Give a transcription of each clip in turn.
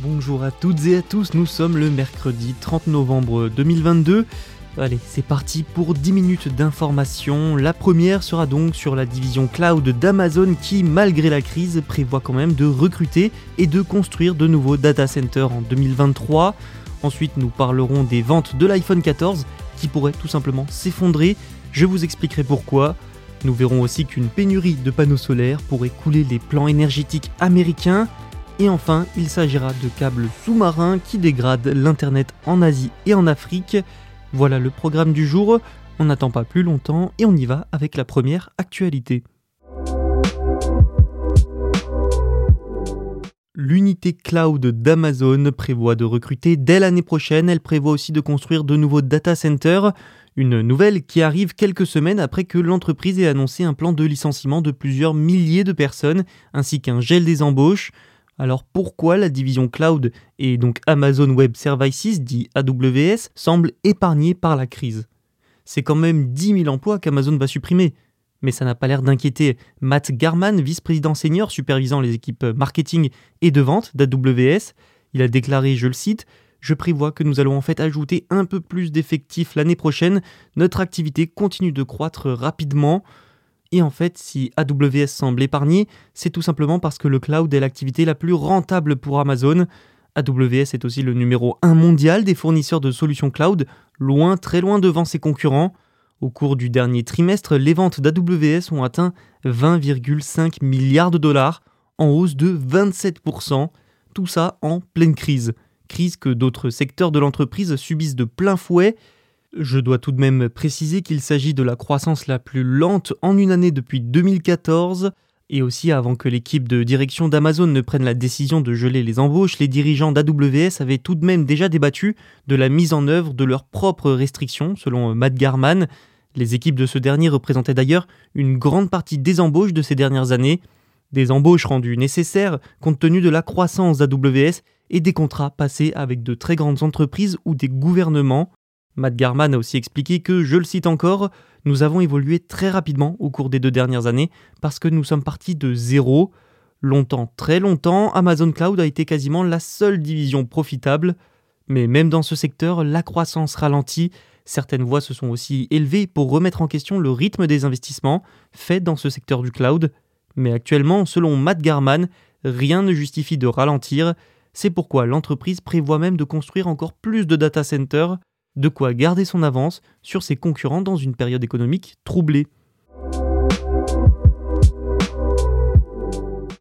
Bonjour à toutes et à tous, nous sommes le mercredi 30 novembre 2022. Allez, c'est parti pour 10 minutes d'information. La première sera donc sur la division cloud d'Amazon qui, malgré la crise, prévoit quand même de recruter et de construire de nouveaux data centers en 2023. Ensuite, nous parlerons des ventes de l'iPhone 14 qui pourraient tout simplement s'effondrer. Je vous expliquerai pourquoi. Nous verrons aussi qu'une pénurie de panneaux solaires pourrait couler les plans énergétiques américains. Et enfin, il s'agira de câbles sous-marins qui dégradent l'Internet en Asie et en Afrique. Voilà le programme du jour, on n'attend pas plus longtemps et on y va avec la première actualité. L'unité cloud d'Amazon prévoit de recruter dès l'année prochaine, elle prévoit aussi de construire de nouveaux data centers, une nouvelle qui arrive quelques semaines après que l'entreprise ait annoncé un plan de licenciement de plusieurs milliers de personnes ainsi qu'un gel des embauches. Alors pourquoi la division cloud et donc Amazon Web Services, dit AWS, semble épargnée par la crise? C'est quand même 10 000 emplois qu'Amazon va supprimer. Mais ça n'a pas l'air d'inquiéter Matt Garman, vice-président senior supervisant les équipes marketing et de vente d'AWS. Il a déclaré, je le cite, Je prévois que nous allons en fait ajouter un peu plus d'effectifs l'année prochaine. Notre activité continue de croître rapidement. Et en fait, si AWS semble épargné, c'est tout simplement parce que le cloud est l'activité la plus rentable pour Amazon. AWS est aussi le numéro 1 mondial des fournisseurs de solutions cloud, loin, très loin devant ses concurrents. Au cours du dernier trimestre, les ventes d'AWS ont atteint 20,5 milliards de dollars, en hausse de 27%, tout ça en pleine crise. Crise que d'autres secteurs de l'entreprise subissent de plein fouet, je dois tout de même préciser qu'il s'agit de la croissance la plus lente en une année depuis 2014, et aussi avant que l'équipe de direction d'Amazon ne prenne la décision de geler les embauches, les dirigeants d'AWS avaient tout de même déjà débattu de la mise en œuvre de leurs propres restrictions, selon Matt Garman. Les équipes de ce dernier représentaient d'ailleurs une grande partie des embauches de ces dernières années, des embauches rendues nécessaires compte tenu de la croissance d'AWS et des contrats passés avec de très grandes entreprises ou des gouvernements. Matt Garman a aussi expliqué que, je le cite encore, nous avons évolué très rapidement au cours des deux dernières années parce que nous sommes partis de zéro. Longtemps, très longtemps, Amazon Cloud a été quasiment la seule division profitable. Mais même dans ce secteur, la croissance ralentit. Certaines voix se sont aussi élevées pour remettre en question le rythme des investissements faits dans ce secteur du cloud. Mais actuellement, selon Matt Garman, rien ne justifie de ralentir. C'est pourquoi l'entreprise prévoit même de construire encore plus de data centers de quoi garder son avance sur ses concurrents dans une période économique troublée.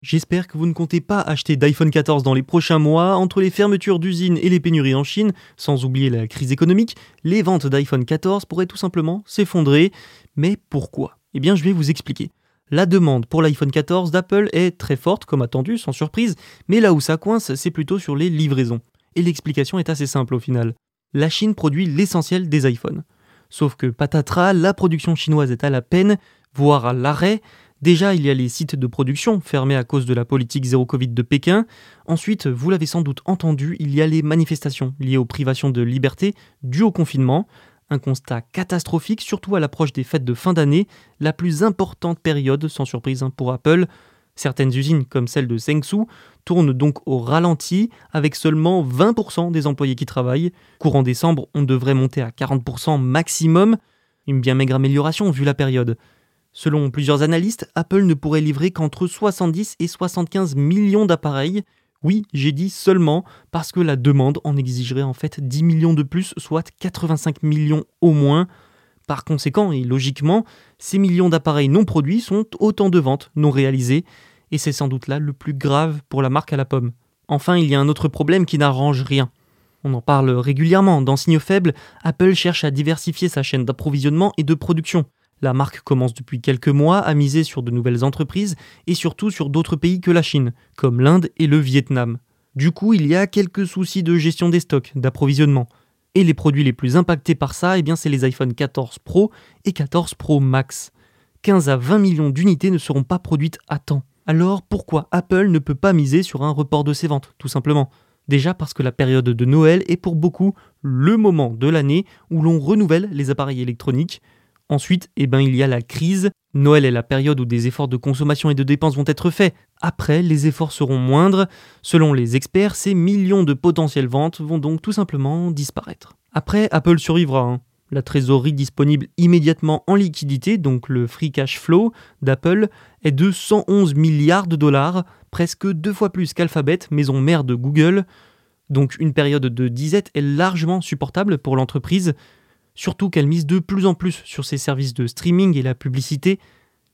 J'espère que vous ne comptez pas acheter d'iPhone 14 dans les prochains mois. Entre les fermetures d'usines et les pénuries en Chine, sans oublier la crise économique, les ventes d'iPhone 14 pourraient tout simplement s'effondrer. Mais pourquoi? Eh bien, je vais vous expliquer. La demande pour l'iPhone 14 d'Apple est très forte, comme attendu, sans surprise, mais là où ça coince, c'est plutôt sur les livraisons. Et l'explication est assez simple au final la Chine produit l'essentiel des iPhones. Sauf que patatras, la production chinoise est à la peine, voire à l'arrêt. Déjà, il y a les sites de production fermés à cause de la politique zéro Covid de Pékin. Ensuite, vous l'avez sans doute entendu, il y a les manifestations liées aux privations de liberté dues au confinement. Un constat catastrophique, surtout à l'approche des fêtes de fin d'année, la plus importante période, sans surprise hein, pour Apple. Certaines usines, comme celle de Sengsu, tournent donc au ralenti, avec seulement 20% des employés qui travaillent. Courant décembre, on devrait monter à 40% maximum. Une bien maigre amélioration vu la période. Selon plusieurs analystes, Apple ne pourrait livrer qu'entre 70 et 75 millions d'appareils. Oui, j'ai dit seulement parce que la demande en exigerait en fait 10 millions de plus, soit 85 millions au moins. Par conséquent, et logiquement, ces millions d'appareils non produits sont autant de ventes non réalisées, et c'est sans doute là le plus grave pour la marque à la pomme. Enfin, il y a un autre problème qui n'arrange rien. On en parle régulièrement, dans Signe Faible, Apple cherche à diversifier sa chaîne d'approvisionnement et de production. La marque commence depuis quelques mois à miser sur de nouvelles entreprises et surtout sur d'autres pays que la Chine, comme l'Inde et le Vietnam. Du coup, il y a quelques soucis de gestion des stocks, d'approvisionnement. Et les produits les plus impactés par ça, eh bien c'est les iPhone 14 Pro et 14 Pro Max. 15 à 20 millions d'unités ne seront pas produites à temps. Alors pourquoi Apple ne peut pas miser sur un report de ses ventes, tout simplement? Déjà parce que la période de Noël est pour beaucoup le moment de l'année où l'on renouvelle les appareils électroniques, Ensuite, eh ben, il y a la crise. Noël est la période où des efforts de consommation et de dépenses vont être faits. Après, les efforts seront moindres. Selon les experts, ces millions de potentielles ventes vont donc tout simplement disparaître. Après, Apple survivra. Hein. La trésorerie disponible immédiatement en liquidité, donc le free cash flow d'Apple, est de 111 milliards de dollars, presque deux fois plus qu'Alphabet, maison mère de Google. Donc une période de disette est largement supportable pour l'entreprise, surtout qu'elle mise de plus en plus sur ses services de streaming et la publicité.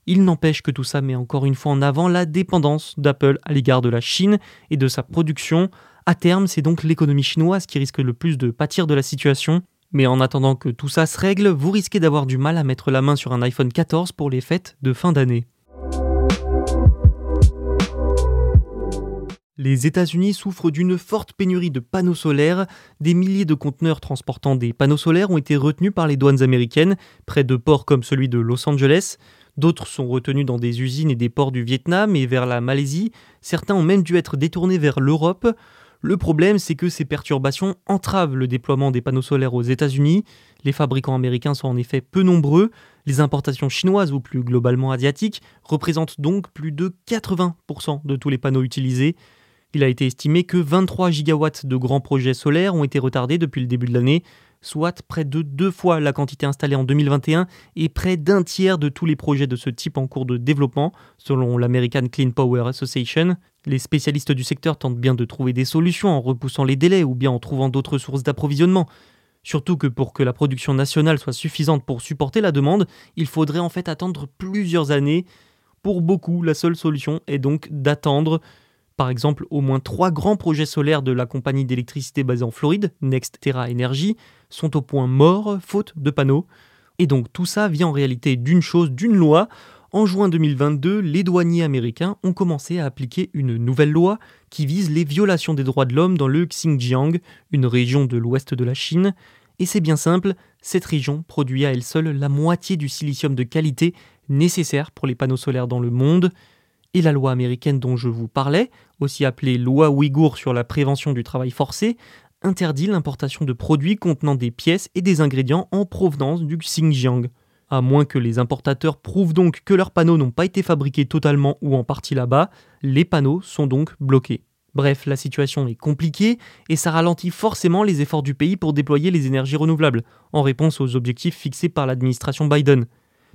Il n'empêche que tout ça met encore une fois en avant la dépendance d'Apple à l'égard de la Chine et de sa production. À terme, c'est donc l'économie chinoise qui risque le plus de pâtir de la situation. Mais en attendant que tout ça se règle, vous risquez d'avoir du mal à mettre la main sur un iPhone 14 pour les fêtes de fin d'année. Les États-Unis souffrent d'une forte pénurie de panneaux solaires. Des milliers de conteneurs transportant des panneaux solaires ont été retenus par les douanes américaines, près de ports comme celui de Los Angeles. D'autres sont retenus dans des usines et des ports du Vietnam et vers la Malaisie. Certains ont même dû être détournés vers l'Europe. Le problème, c'est que ces perturbations entravent le déploiement des panneaux solaires aux États-Unis. Les fabricants américains sont en effet peu nombreux. Les importations chinoises ou plus globalement asiatiques représentent donc plus de 80% de tous les panneaux utilisés. Il a été estimé que 23 gigawatts de grands projets solaires ont été retardés depuis le début de l'année, soit près de deux fois la quantité installée en 2021 et près d'un tiers de tous les projets de ce type en cours de développement, selon l'American Clean Power Association. Les spécialistes du secteur tentent bien de trouver des solutions en repoussant les délais ou bien en trouvant d'autres sources d'approvisionnement. Surtout que pour que la production nationale soit suffisante pour supporter la demande, il faudrait en fait attendre plusieurs années. Pour beaucoup, la seule solution est donc d'attendre par exemple, au moins trois grands projets solaires de la compagnie d'électricité basée en Floride, NextEra Energy, sont au point mort faute de panneaux. Et donc tout ça vient en réalité d'une chose, d'une loi. En juin 2022, les douaniers américains ont commencé à appliquer une nouvelle loi qui vise les violations des droits de l'homme dans le Xinjiang, une région de l'ouest de la Chine. Et c'est bien simple, cette région produit à elle seule la moitié du silicium de qualité nécessaire pour les panneaux solaires dans le monde et la loi américaine dont je vous parlais, aussi appelée loi ouïghour sur la prévention du travail forcé, interdit l'importation de produits contenant des pièces et des ingrédients en provenance du Xinjiang. À moins que les importateurs prouvent donc que leurs panneaux n'ont pas été fabriqués totalement ou en partie là-bas, les panneaux sont donc bloqués. Bref, la situation est compliquée et ça ralentit forcément les efforts du pays pour déployer les énergies renouvelables, en réponse aux objectifs fixés par l'administration Biden.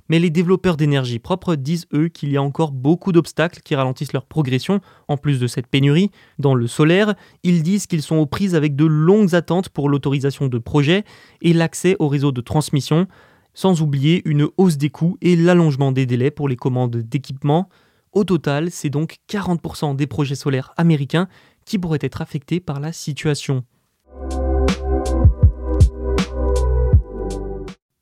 Mais les développeurs d'énergie propre disent eux qu'il y a encore beaucoup d'obstacles qui ralentissent leur progression, en plus de cette pénurie. Dans le solaire, ils disent qu'ils sont aux prises avec de longues attentes pour l'autorisation de projets et l'accès au réseau de transmission, sans oublier une hausse des coûts et l'allongement des délais pour les commandes d'équipements. Au total, c'est donc 40% des projets solaires américains qui pourraient être affectés par la situation.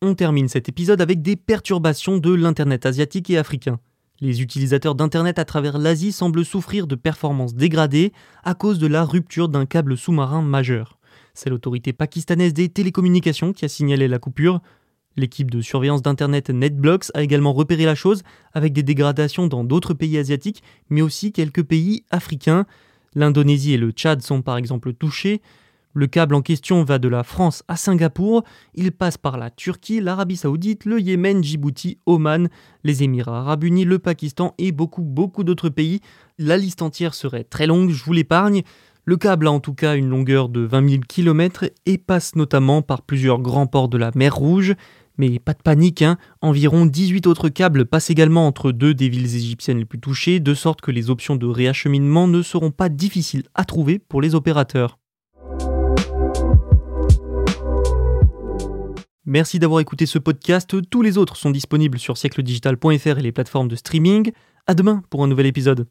On termine cet épisode avec des perturbations de l'Internet asiatique et africain. Les utilisateurs d'Internet à travers l'Asie semblent souffrir de performances dégradées à cause de la rupture d'un câble sous-marin majeur. C'est l'autorité pakistanaise des télécommunications qui a signalé la coupure. L'équipe de surveillance d'Internet NetBlocks a également repéré la chose avec des dégradations dans d'autres pays asiatiques, mais aussi quelques pays africains. L'Indonésie et le Tchad sont par exemple touchés. Le câble en question va de la France à Singapour, il passe par la Turquie, l'Arabie Saoudite, le Yémen, Djibouti, Oman, les Émirats Arabes Unis, le Pakistan et beaucoup beaucoup d'autres pays. La liste entière serait très longue, je vous l'épargne. Le câble a en tout cas une longueur de 20 000 km et passe notamment par plusieurs grands ports de la mer Rouge, Mais pas de panique, hein. environ 18 autres câbles passent également entre deux des villes égyptiennes les plus touchées, de sorte que les options de réacheminement ne seront pas difficiles à trouver pour les opérateurs. Merci d'avoir écouté ce podcast. Tous les autres sont disponibles sur siècledigital.fr et les plateformes de streaming. À demain pour un nouvel épisode.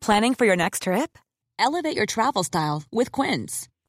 Planning for your next trip? Elevate your travel style with.